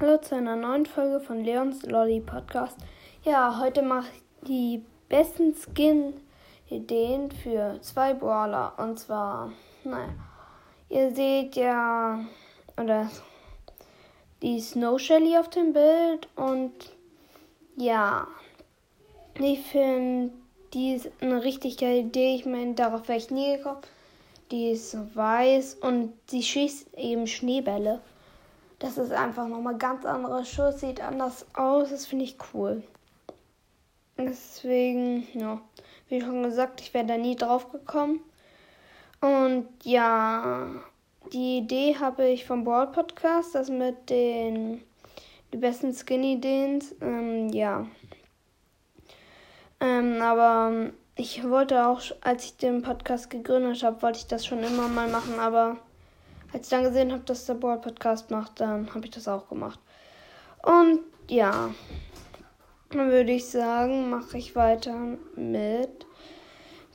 Hallo zu einer neuen Folge von Leons Lolly Podcast. Ja, heute mache ich die besten Skin-Ideen für zwei Brawler. Und zwar, naja, ihr seht ja, oder die Snow Shelly auf dem Bild. Und ja, ich finde, die ist eine richtig geile Idee. Ich meine, darauf wäre ich nie gekommen. Die ist weiß und sie schießt eben Schneebälle. Das ist einfach nochmal ganz anderer Schuss, sieht anders aus, das finde ich cool. Deswegen, ja, wie schon gesagt, ich wäre da nie drauf gekommen. Und ja, die Idee habe ich vom Brawl Podcast, das mit den die besten Skinny-Ideen. Ähm, ja. Ähm, aber ich wollte auch, als ich den Podcast gegründet habe, wollte ich das schon immer mal machen, aber als ich dann gesehen habe, dass der Board Podcast macht, dann habe ich das auch gemacht. Und ja, dann würde ich sagen, mache ich weiter mit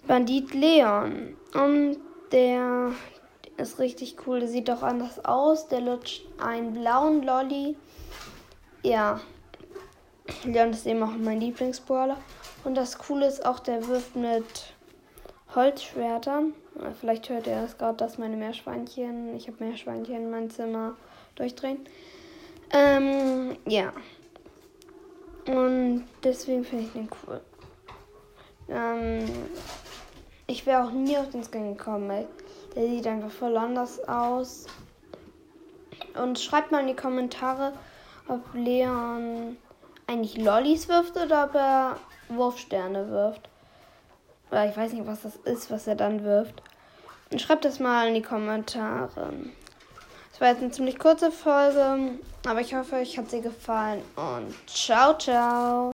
Bandit Leon. Und der ist richtig cool. Der sieht auch anders aus. Der lutscht einen blauen Lolly. Ja, Leon ist eben auch mein Lieblingsbrawler. Und das Coole ist auch, der wirft mit Holzschwertern. Vielleicht hört ihr das gerade, dass meine Meerschweinchen, ich habe Meerschweinchen in meinem Zimmer durchdrehen. Ähm, ja. Und deswegen finde ich den cool. Ähm, ich wäre auch nie auf den Skin gekommen, weil der sieht einfach voll anders aus. Und schreibt mal in die Kommentare, ob Leon eigentlich Lollis wirft oder ob er Wurfsterne wirft. Oder ich weiß nicht, was das ist, was er dann wirft. Schreibt das mal in die Kommentare. Das war jetzt eine ziemlich kurze Folge, aber ich hoffe, euch hat sie gefallen und ciao, ciao.